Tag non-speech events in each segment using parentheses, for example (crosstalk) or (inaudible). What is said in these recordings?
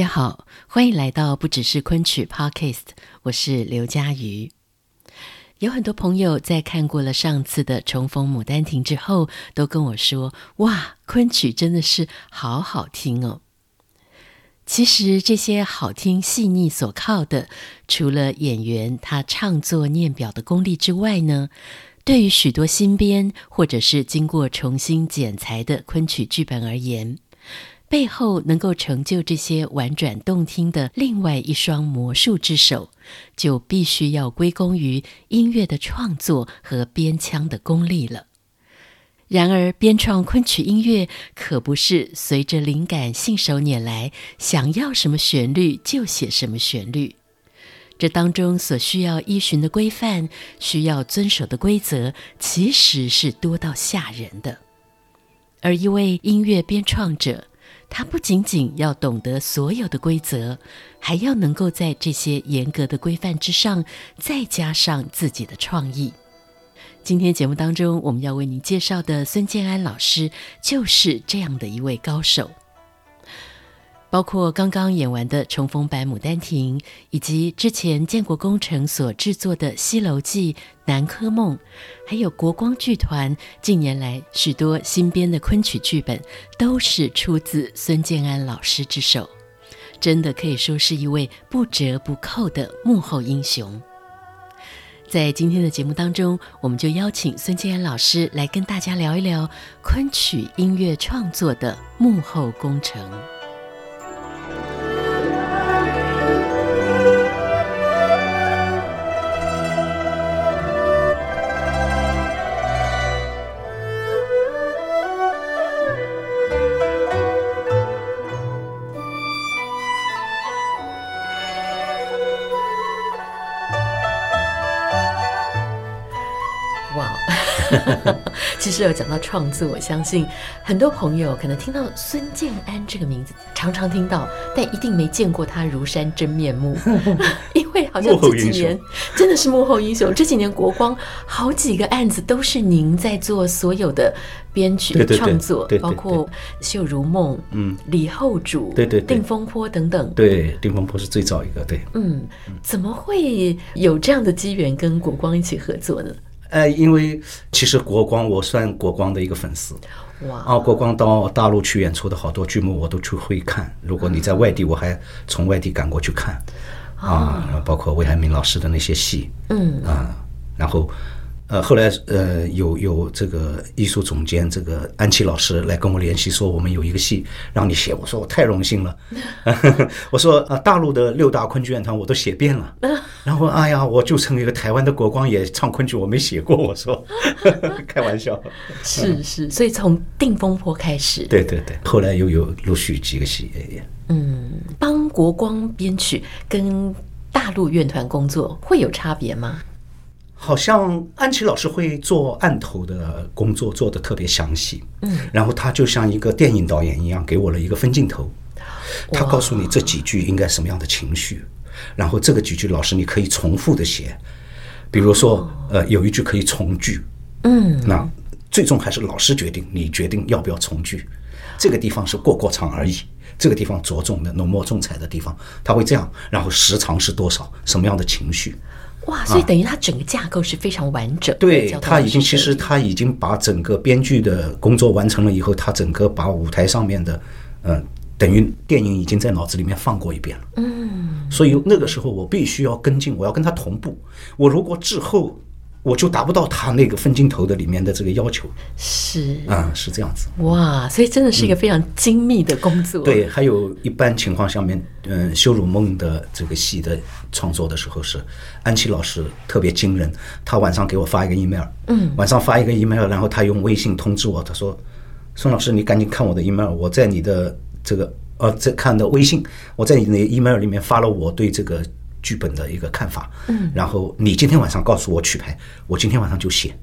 大家好，欢迎来到不只是昆曲 Podcast，我是刘佳瑜。有很多朋友在看过了上次的重逢牡丹亭之后，都跟我说：“哇，昆曲真的是好好听哦。”其实这些好听细腻所靠的，除了演员他唱作念表的功力之外呢，对于许多新编或者是经过重新剪裁的昆曲剧本而言，背后能够成就这些婉转动听的另外一双魔术之手，就必须要归功于音乐的创作和编腔的功力了。然而，编创昆曲音乐可不是随着灵感信手拈来，想要什么旋律就写什么旋律。这当中所需要依循的规范，需要遵守的规则，其实是多到吓人的。而一位音乐编创者，他不仅仅要懂得所有的规则，还要能够在这些严格的规范之上，再加上自己的创意。今天节目当中，我们要为您介绍的孙建安老师，就是这样的一位高手。包括刚刚演完的重逢版《牡丹亭》，以及之前建国工程所制作的《西楼记》《南柯梦》，还有国光剧团近年来许多新编的昆曲剧本，都是出自孙建安老师之手，真的可以说是一位不折不扣的幕后英雄。在今天的节目当中，我们就邀请孙建安老师来跟大家聊一聊昆曲音乐创作的幕后工程。(laughs) 其实有讲到创作，我相信很多朋友可能听到孙建安这个名字，常常听到，但一定没见过他如山真面目。(laughs) 因为好像这几年真的是幕后英雄。这几年国光好几个案子都是您在做所有的编曲创作，包括《秀如梦》、嗯，《李后主》、对对，《定风波》等等。对，《定风波》是最早一个。对，嗯，怎么会有这样的机缘跟国光一起合作呢？呃，因为其实国光，我算国光的一个粉丝。哇！啊，国光到大陆去演出的好多剧目，我都去会看。如果你在外地，我还从外地赶过去看。啊，包括魏海敏老师的那些戏。嗯。啊，然后。呃，后来呃，有有这个艺术总监这个安琪老师来跟我联系，说我们有一个戏让你写。我说我太荣幸了。(laughs) (laughs) 我说啊，大陆的六大昆剧院团我都写遍了。然后哎呀，我就成一个台湾的国光也唱昆剧，我没写过。我说 (laughs) 开玩笑。是是，所以从定风波开始。对对对，后来又有陆续几个戏。嗯，帮国光编曲跟大陆院团工作会有差别吗？好像安琪老师会做案头的工作，做得特别详细。嗯，然后他就像一个电影导演一样，给我了一个分镜头。他告诉你这几句应该什么样的情绪，然后这个几句老师你可以重复的写。比如说，呃，有一句可以重句。嗯，那最终还是老师决定，你决定要不要重句。这个地方是过过场而已，这个地方着重的浓墨重彩的地方，他会这样。然后时长是多少？什么样的情绪？哇，所以等于他整个架构是非常完整的。对，他已经其实他已经把整个编剧的工作完成了以后，他整个把舞台上面的，嗯、呃，等于电影已经在脑子里面放过一遍了。嗯，所以那个时候我必须要跟进，我要跟他同步。我如果滞后我就达不到他那个分镜头的里面的这个要求，是啊、嗯，是这样子。哇，所以真的是一个非常精密的工作。嗯、对，还有一般情况下面，嗯，《羞辱梦》的这个戏的创作的时候是安琪老师特别惊人，他晚上给我发一个 email，嗯，晚上发一个 email，然后他用微信通知我，他说：“孙老师，你赶紧看我的 email，我在你的这个呃在看的微信，我在你的 email 里面发了我对这个。”剧本的一个看法，嗯，然后你今天晚上告诉我曲牌，我今天晚上就写，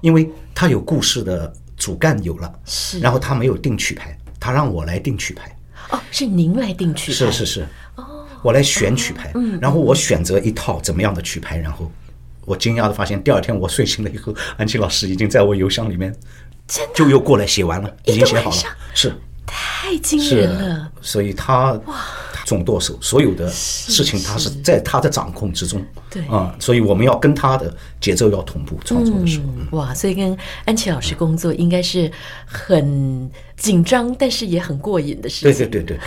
因为他有故事的主干有了，是，然后他没有定曲牌，他让我来定曲牌，哦，是您来定曲牌，是是是，哦，我来选曲牌，嗯，然后我选择一套怎么样的曲牌，然后我惊讶的发现，第二天我睡醒了以后，安琪老师已经在我邮箱里面，就又过来写完了，已经写好了，是，太惊人了，所以他哇。总舵手，所有的事情他是在他的掌控之中，对啊，所以我们要跟他的节奏要同步创作的时候，哇，所以跟安琪老师工作应该是很紧张，但是也很过瘾的事情。对对对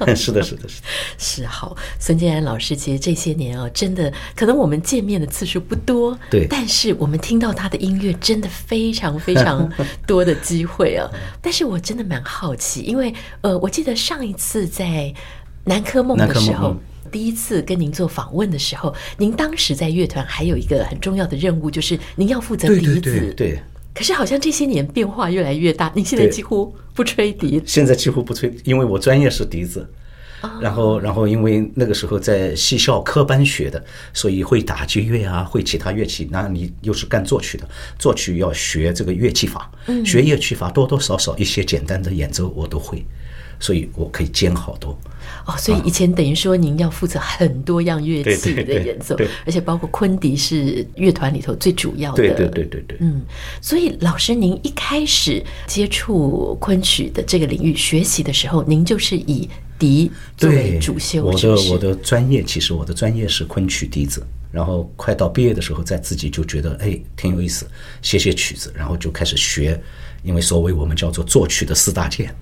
对对，(laughs) 是的，是的，是的，(laughs) 是好。孙建安老师其实这些年啊，真的可能我们见面的次数不多，对，但是我们听到他的音乐真的非常非常多的机会啊。但是我真的蛮好奇，因为呃，我记得上一次在。南柯梦的时候，第一次跟您做访问的时候，您当时在乐团还有一个很重要的任务，就是您要负责笛子。对，对，对。可是好像这些年变化越来越大，您现在几乎不吹笛。现在几乎不吹，因为我专业是笛子。然后，然后因为那个时候在戏校科班学的，所以会打击乐啊，会其他乐器。那你又是干作曲的，作曲要学这个乐器法，学乐器法多多少少一些简单的演奏我都会。所以我可以兼好多哦，所以以前等于说您要负责很多样乐器的演奏，而且包括昆笛是乐团里头最主要的。对对对对对。嗯，所以老师您一开始接触昆曲的这个领域学习的时候，您就是以笛作为主修。我的我的专业其实我的专业是昆曲笛子，然后快到毕业的时候，在自己就觉得哎挺有意思，写写曲子，然后就开始学，因为所谓我们叫做作曲的四大件。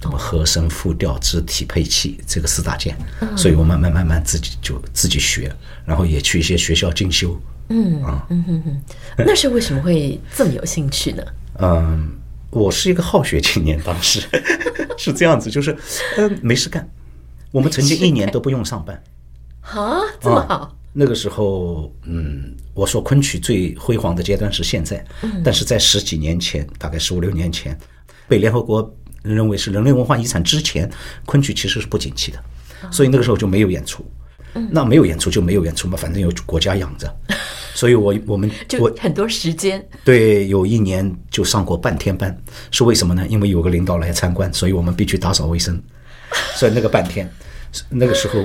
什么和声、复调、肢体、配器，这个四大件，所以我慢慢慢慢自己就自己学，然后也去一些学校进修。嗯嗯哼哼，那是为什么会这么有兴趣呢？嗯，我是一个好学青年，当时 (laughs) 是这样子，就是嗯没事干，我们曾经一年都不用上班。啊，这么好？那个时候，嗯，我说昆曲最辉煌的阶段是现在，但是在十几年前，大概十五六年前，被联合国。认为是人类文化遗产之前，昆曲其实是不景气的，所以那个时候就没有演出。那没有演出就没有演出嘛，反正有国家养着。(laughs) 所以我我们就很多时间。对，有一年就上过半天班，是为什么呢？因为有个领导来参观，所以我们必须打扫卫生。(laughs) 所以那个半天，那个时候，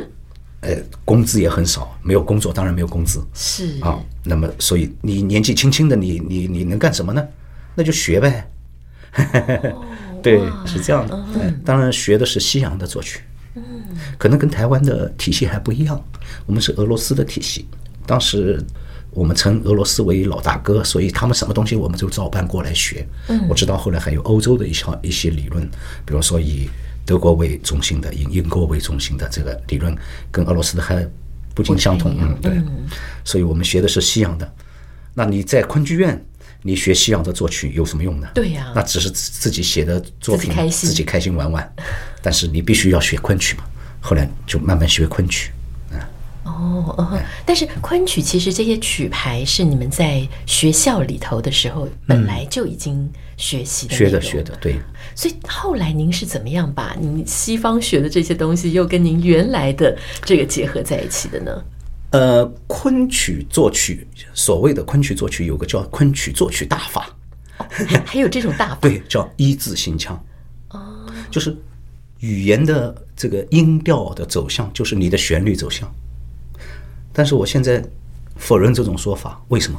呃，工资也很少，没有工作，当然没有工资。是啊，那么所以你年纪轻轻的你，你你你能干什么呢？那就学呗。(laughs) 对，是这样的。当然学的是西洋的作曲，可能跟台湾的体系还不一样。我们是俄罗斯的体系，当时我们称俄罗斯为老大哥，所以他们什么东西我们就照搬过来学。我知道后来还有欧洲的一些一些理论，比如说以德国为中心的，以英国为中心的这个理论，跟俄罗斯的还不尽相同。嗯，对。所以我们学的是西洋的。那你在昆剧院，你学西洋的作曲有什么用呢？对呀，那只是自己写的作品，自己开心玩玩。但是你必须要学昆曲嘛。后来就慢慢学昆曲。哦，但是昆曲其实这些曲牌是你们在学校里头的时候本来就已经学习的。学的学的，对。所以后来您是怎么样把您西方学的这些东西又跟您原来的这个结合在一起的呢？呃，昆曲作曲，所谓的昆曲作曲，有个叫昆曲作曲大法，哦、(laughs) 还有这种大法，对，叫一字行腔，哦，就是语言的这个音调的走向，就是你的旋律走向。但是我现在否认这种说法，为什么？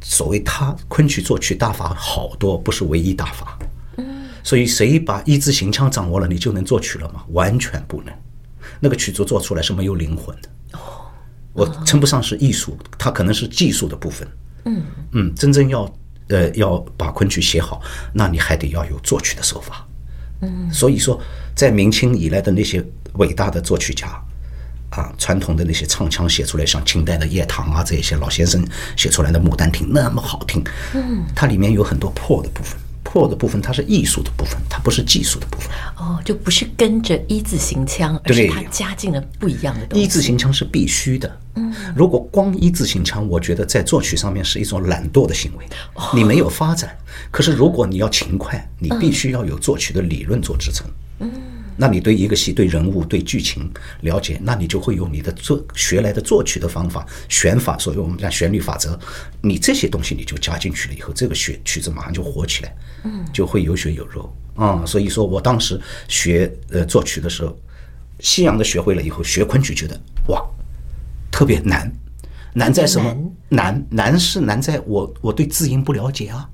所谓他昆曲作曲大法好多不是唯一大法，嗯，所以谁把一字行腔掌握了，你就能作曲了吗？完全不能，那个曲子做出来是没有灵魂的。我称不上是艺术，它可能是技术的部分。嗯嗯，真正要呃要把昆曲写好，那你还得要有作曲的手法。嗯，所以说，在明清以来的那些伟大的作曲家，啊传统的那些唱腔写出来，像清代的叶唐啊这些老先生写出来的《牡丹亭》那么好听。嗯，它里面有很多破的部分。破的部分，它是艺术的部分，它不是技术的部分。哦，就不是跟着一字形腔，而是它加进了不一样的东西。一字形腔是必须的。嗯，如果光一字形腔，我觉得在作曲上面是一种懒惰的行为，哦、你没有发展。可是如果你要勤快，你必须要有作曲的理论做支撑。嗯。那你对一个戏、对人物、对剧情了解，那你就会用你的作学来的作曲的方法、选法，所以我们讲旋律法则。你这些东西你就加进去了以后，这个曲曲子马上就火起来，嗯，就会有血有肉啊、嗯。所以说我当时学呃作曲的时候，西洋的学会了以后，学昆曲觉得哇，特别难，难在什么？难难是难在我我对字音不了解啊，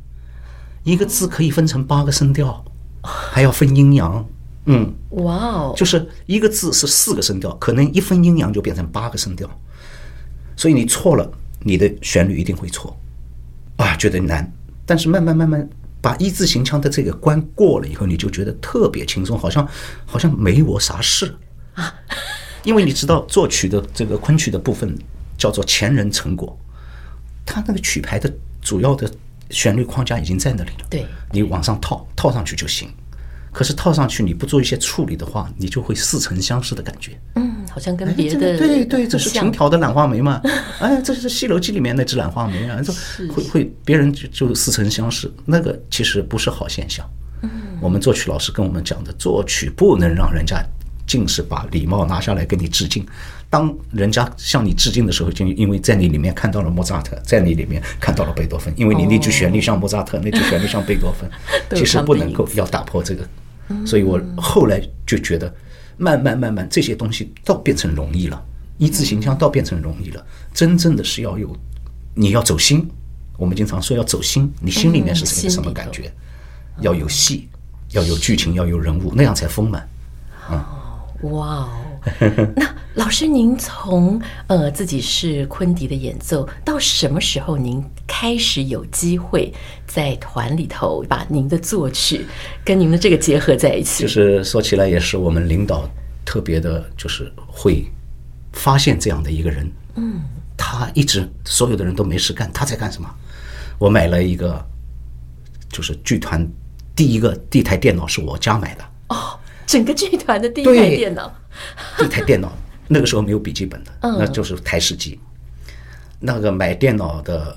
一个字可以分成八个声调，还要分阴阳。嗯，哇哦，就是一个字是四个声调，可能一分阴阳就变成八个声调，所以你错了，你的旋律一定会错，啊，觉得难。但是慢慢慢慢把一字行腔的这个关过了以后，你就觉得特别轻松，好像好像没我啥事啊。因为你知道作曲的这个昆曲的部分叫做前人成果，他那个曲牌的主要的旋律框架已经在那里了，对，你往上套套上去就行。可是套上去你不做一些处理的话，你就会似曾相识的感觉。嗯，好像跟别的对对，这是成条的兰花梅嘛？(laughs) 哎，这是《西游记》里面那只兰花梅啊，就会会别人就就似曾相识。那个其实不是好现象。嗯，我们作曲老师跟我们讲的，作曲不能让人家尽是把礼帽拿下来给你致敬。当人家向你致敬的时候，就因为在你里面看到了莫扎特，在你里面看到了贝多芬，因为你那句旋律像莫扎特，那句旋律像贝多芬，(laughs) 其实不能够要打破这个。所以我后来就觉得，慢慢慢慢这些东西倒变成容易了，一字形象倒变成容易了。真正的是要有，你要走心。我们经常说要走心，你心里面是什么什么感觉？要有戏，要有剧情，要有人物，那样才丰满。嗯，哇哦。(laughs) 那老师，您从呃自己是昆迪的演奏，到什么时候您开始有机会在团里头把您的作曲跟您的这个结合在一起？就是说起来也是我们领导特别的，就是会发现这样的一个人。嗯，他一直所有的人都没事干，他在干什么？我买了一个，就是剧团第一个第一台电脑是我家买的。哦，整个剧团的第一台电脑。(laughs) 一台电脑，那个时候没有笔记本的，那就是台式机。那个买电脑的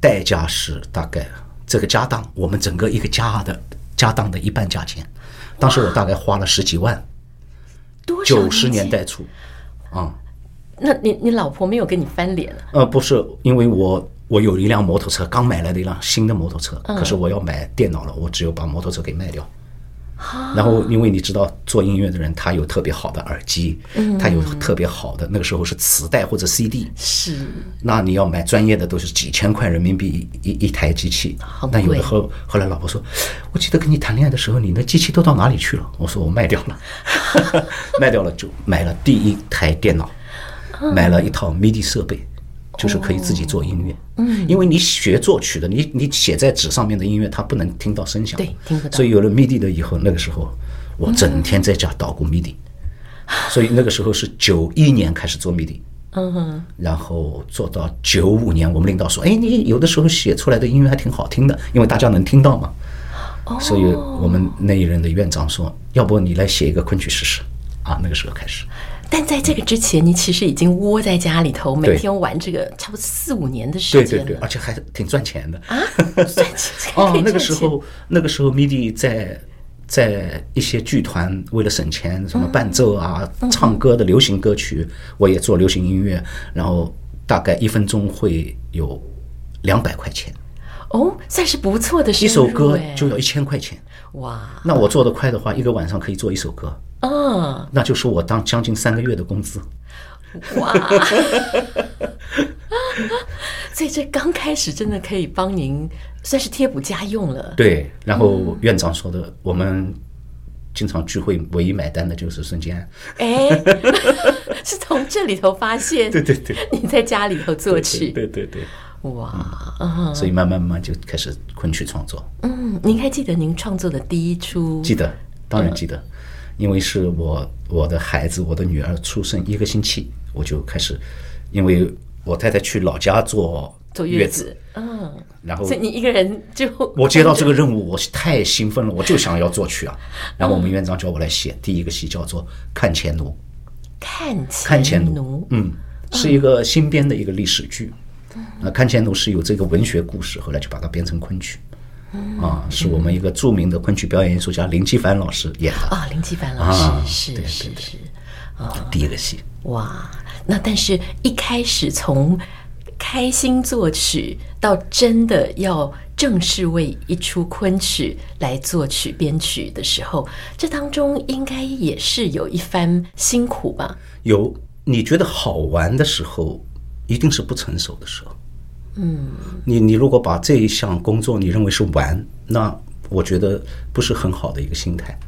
代价是大概这个家当，我们整个一个家的家当的一半价钱。当时我大概花了十几万，九十年代初，啊，那你你老婆没有跟你翻脸？呃，不是，因为我我有一辆摩托车，刚买来的一辆新的摩托车，可是我要买电脑了，我只有把摩托车给卖掉。然后，因为你知道，做音乐的人他有特别好的耳机，他有特别好的那个时候是磁带或者 CD，是。那你要买专业的都是几千块人民币一一台机器。那有的后后来老婆说，我记得跟你谈恋爱的时候，你那机器都到哪里去了？我说我卖掉了，(laughs) 卖掉了就买了第一台电脑，买了一套 MIDI 设备。就是可以自己做音乐，嗯，因为你学作曲的，你你写在纸上面的音乐，它不能听到声响，对，听不到。所以有了 MIDI 的以后，那个时候我整天在家捣鼓 MIDI，所以那个时候是九一年开始做 MIDI，嗯哼，然后做到九五年，我们领导说，哎，你有的时候写出来的音乐还挺好听的，因为大家能听到嘛，所以我们那一任的院长说，要不你来写一个昆曲试试，啊，那个时候开始。但在这个之前，你其实已经窝在家里头，每天玩这个，差不多四五年的时间。对对对，而且还挺赚钱的啊！赚钱 (laughs) 哦，那个时候，那个时候，MIDI 在在一些剧团为了省钱，什么伴奏啊、唱歌的流行歌曲，我也做流行音乐，然后大概一分钟会有两百块钱。哦，算是不错的。一首歌就要一千块钱。哇！那我做的快的话，一个晚上可以做一首歌。嗯，那就是我当将近三个月的工资。哇！(laughs) 所以这刚开始真的可以帮您算是贴补家用了。对，然后院长说的，我们经常聚会，唯一买单的就是孙建安。哎，(laughs) 是从这里头发现？(laughs) 对对对，你在家里头作曲。对对对。哇，所以慢慢慢慢就开始昆曲创作。嗯，您还记得您创作的第一出？记得，当然记得。因为是我我的孩子，我的女儿出生一个星期，我就开始，因为我太太去老家坐坐月子，嗯，然后所以你一个人就我接到这个任务，我太兴奋了，我就想要作曲啊。然后我们院长叫我来写第一个戏，叫做《看钱奴》，看钱奴，嗯，是一个新编的一个历史剧。那《看钱奴》是有这个文学故事，后来就把它编成昆曲。啊，是我们一个著名的昆曲表演艺术家林奇凡老师演的啊。林奇凡老师是是是啊，第一个戏哇。那但是一开始从开心作曲到真的要正式为一出昆曲来作曲编曲的时候，这当中应该也是有一番辛苦吧？有，你觉得好玩的时候，一定是不成熟的时候。嗯，你你如果把这一项工作你认为是玩，那我觉得不是很好的一个心态。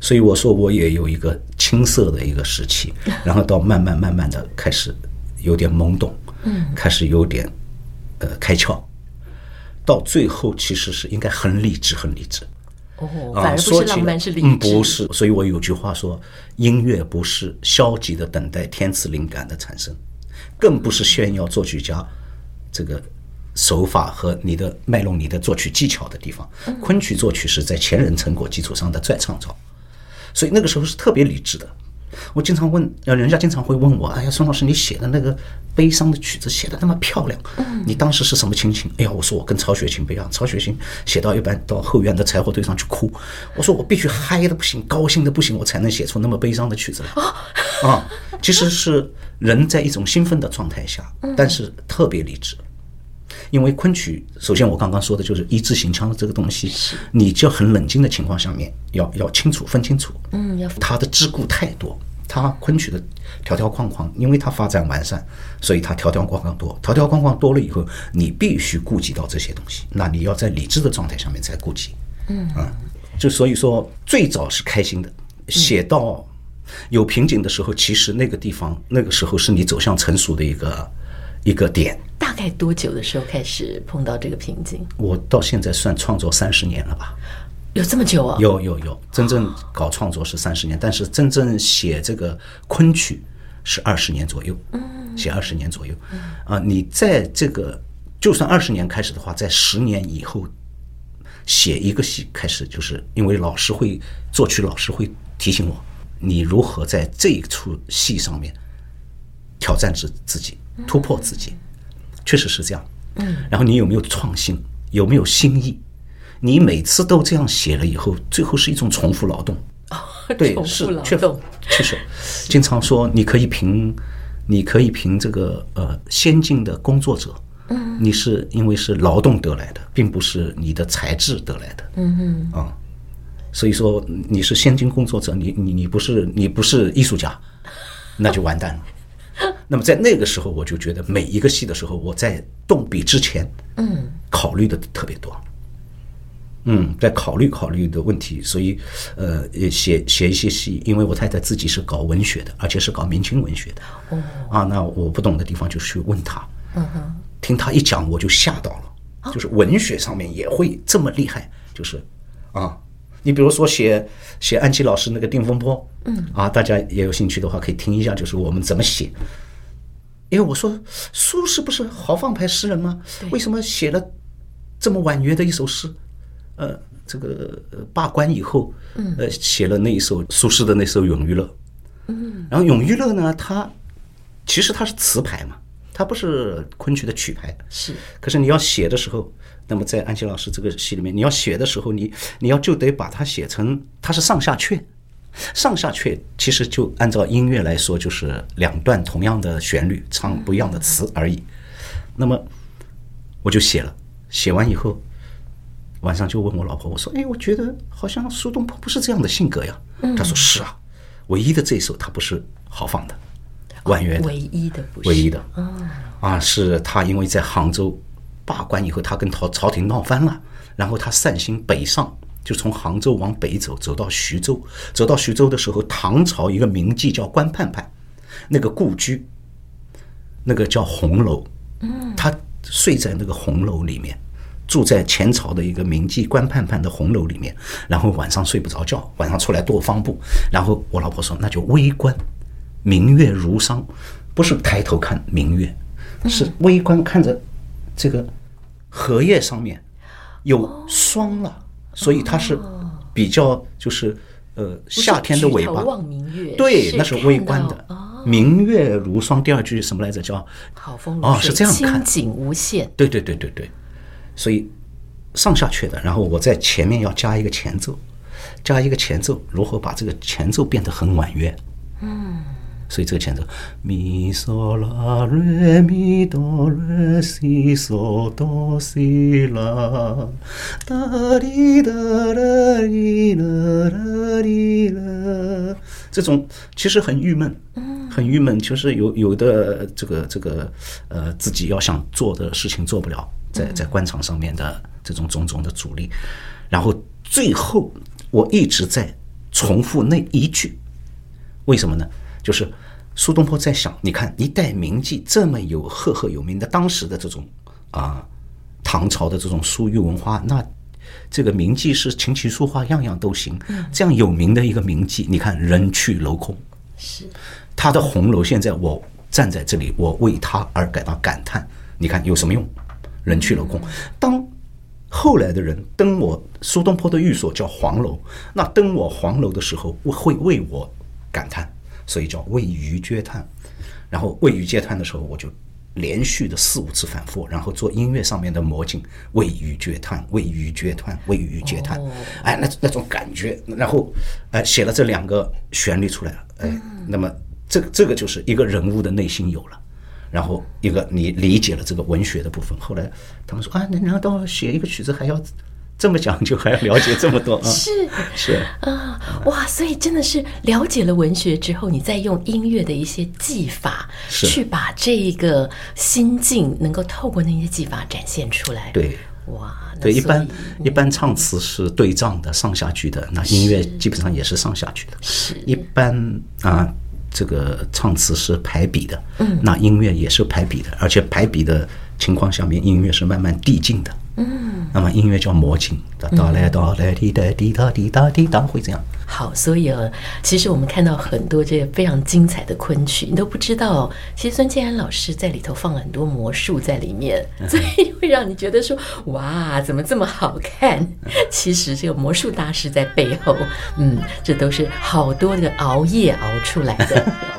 所以我说我也有一个青涩的一个时期，(laughs) 然后到慢慢慢慢的开始有点懵懂，嗯，开始有点呃开窍，到最后其实是应该很理智，很理智。哦，反而不是浪漫，是理智。嗯，不是。所以我有句话说，音乐不是消极的等待天赐灵感的产生，更不是炫耀作曲家。这个手法和你的卖弄你的作曲技巧的地方，昆曲作曲是在前人成果基础上的再创造，所以那个时候是特别理智的。我经常问，呃，人家经常会问我，哎呀，孙老师，你写的那个悲伤的曲子写得那么漂亮，你当时是什么心情？哎呀，我说我跟曹雪芹不一样，曹雪芹写到一半到后院的柴火堆上去哭，我说我必须嗨的不行，高兴的不行，我才能写出那么悲伤的曲子来。啊，其实是人在一种兴奋的状态下，但是特别理智。因为昆曲，首先我刚刚说的就是一字行腔的这个东西，你就很冷静的情况下面，要要清楚分清楚。嗯，要它的桎梏太多，它昆曲的条条框框，因为它发展完善，所以它条条框框多，条条框框多了以后，你必须顾及到这些东西，那你要在理智的状态下面才顾及。嗯啊，就所以说最早是开心的，写到有瓶颈的时候，其实那个地方那个时候是你走向成熟的一个一个点。大概多久的时候开始碰到这个瓶颈？我到现在算创作三十年了吧？有这么久啊？有有有，真正搞创作是三十年，但是真正写这个昆曲是二十年左右。嗯，写二十年左右。啊，你在这个就算二十年开始的话，在十年以后写一个戏开始，就是因为老师会作曲，老师会提醒我，你如何在这一出戏上面挑战自自己，突破自己。确实是这样，嗯，然后你有没有创新，有没有新意？你每次都这样写了以后，最后是一种重复劳动，对，是确实，确实，经常说你可以凭，你可以凭这个呃先进的工作者，嗯，你是因为是劳动得来的，并不是你的才智得来的，嗯嗯，啊，所以说你是先进工作者，你你你不是你不是艺术家，那就完蛋了。(laughs) 那么在那个时候，我就觉得每一个戏的时候，我在动笔之前，嗯，考虑的特别多，嗯，在考虑考虑的问题，所以，呃，写写一些戏，因为我太太自己是搞文学的，而且是搞明清文学的，哦，啊，那我不懂的地方就去问他，嗯哼，听他一讲，我就吓到了，就是文学上面也会这么厉害，就是，啊。你比如说写写安琪老师那个《定风波》，嗯啊，大家也有兴趣的话可以听一下，就是我们怎么写。因为我说苏轼不是豪放派诗人吗？为什么写了这么婉约的一首诗？呃，这个罢官以后，呃，写了那一首苏轼的那首《咏玉乐》。嗯，然后《咏玉乐》呢，它其实它是词牌嘛，它不是昆曲的曲牌。是，可是你要写的时候。那么在安琪老师这个戏里面，你要写的时候，你你要就得把它写成它是上下阙，上下阙其实就按照音乐来说，就是两段同样的旋律唱不一样的词而已。那么我就写了，写完以后晚上就问我老婆，我说：“哎，我觉得好像苏东坡不是这样的性格呀。”她说：“是啊，唯一的这一首他不是豪放的，婉约的，唯一的不是，唯一的啊，是他因为在杭州。”罢官以后，他跟朝朝廷闹翻了，然后他散心北上，就从杭州往北走，走到徐州。走到徐州的时候，唐朝一个名妓叫关盼盼，那个故居，那个叫红楼，嗯，他睡在那个红楼里面，住在前朝的一个名妓关盼盼的红楼里面，然后晚上睡不着觉，晚上出来踱方步。然后我老婆说，那就微观，明月如霜，不是抬头看明月，是微观看着这个荷叶上面有霜了，所以它是比较就是呃夏天的尾巴。对，那是微观的。明月如霜，第二句什么来着？叫好风如水，是这样看，清景无限。对对对对对。所以上下阙的，然后我在前面要加一个前奏，加一个前奏，如何把这个前奏变得很婉约？嗯，所以这个前奏，咪嗦啦瑞咪哆瑞西嗦哆西啦，哒滴哒啦滴啦啦滴啦，这种其实很郁闷，很郁闷，就是有有的这个这个呃自己要想做的事情做不了。在在官场上面的这种种种的阻力，然后最后我一直在重复那一句，为什么呢？就是苏东坡在想，你看一代名妓这么有赫赫有名的，当时的这种啊唐朝的这种书玉文化，那这个名妓是琴棋书画样样都行，这样有名的一个名妓，你看人去楼空，是他的红楼，现在我站在这里，我为他而感到感叹，你看有什么用？人去楼空。当后来的人登我苏东坡的寓所叫黄楼，那登我黄楼的时候，会为我感叹，所以叫为余嗟叹。然后为余嗟叹的时候，我就连续的四五次反复，然后做音乐上面的魔镜，为余嗟叹，为余嗟叹，为余嗟叹。哎，那那种感觉，然后哎写了这两个旋律出来了，哎，那么这个这个就是一个人物的内心有了。然后一个你理解了这个文学的部分，后来他们说啊，难道到写一个曲子还要这么讲究，还要了解这么多 (laughs) 啊？是是啊，哇，所以真的是了解了文学之后，你再用音乐的一些技法，去把这个心境能够透过那些技法展现出来。对，哇，对，一般一般唱词是对仗的上下句的，那音乐基本上也是上下句的。是，一般啊。这个唱词是排比的，嗯，那音乐也是排比的，而且排比的情况下面，音乐是慢慢递进的，嗯，那么音乐叫魔镜，哒哒来哒来滴答滴答滴答滴答，会这样。好，所以啊，其实我们看到很多这个非常精彩的昆曲，你都不知道，其实孙建安老师在里头放了很多魔术在里面，所以会让你觉得说，哇，怎么这么好看？其实这个魔术大师在背后，嗯，这都是好多的熬夜熬出来的。(laughs)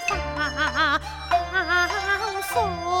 发放松。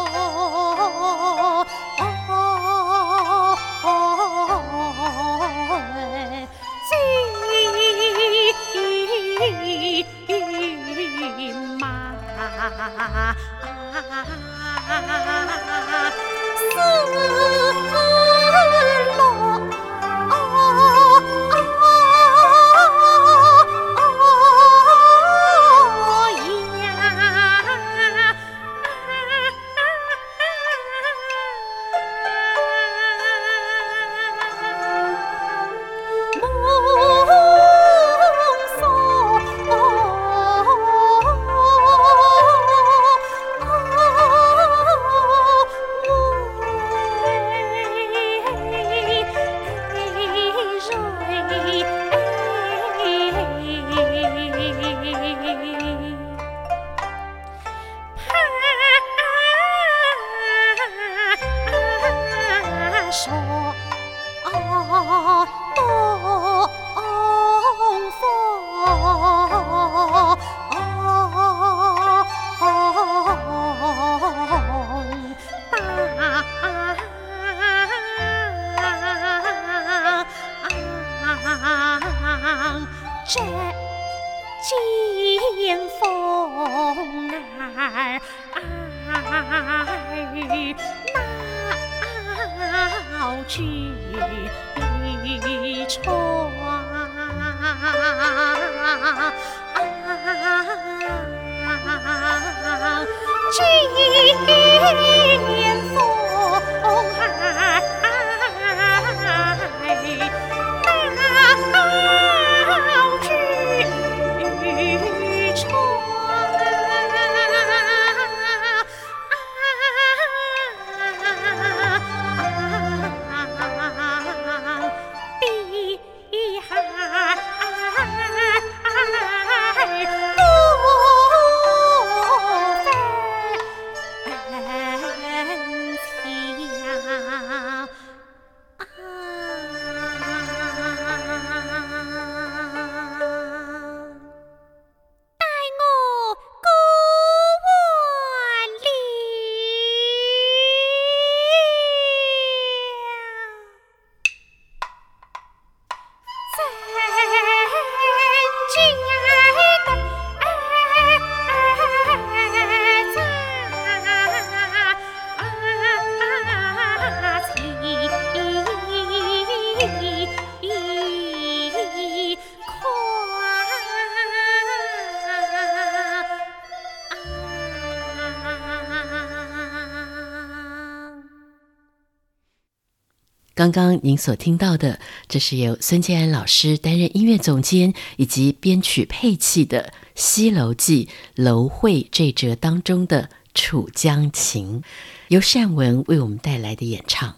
刚刚您所听到的，这是由孙建安老师担任音乐总监以及编曲配器的《西楼记》楼会这折当中的《楚江情》，由善文为我们带来的演唱。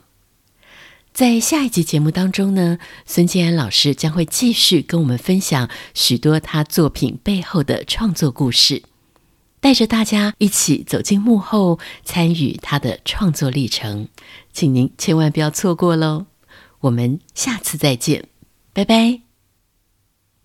在下一集节目当中呢，孙建安老师将会继续跟我们分享许多他作品背后的创作故事，带着大家一起走进幕后，参与他的创作历程。请您千万不要错过喽！我们下次再见，拜拜。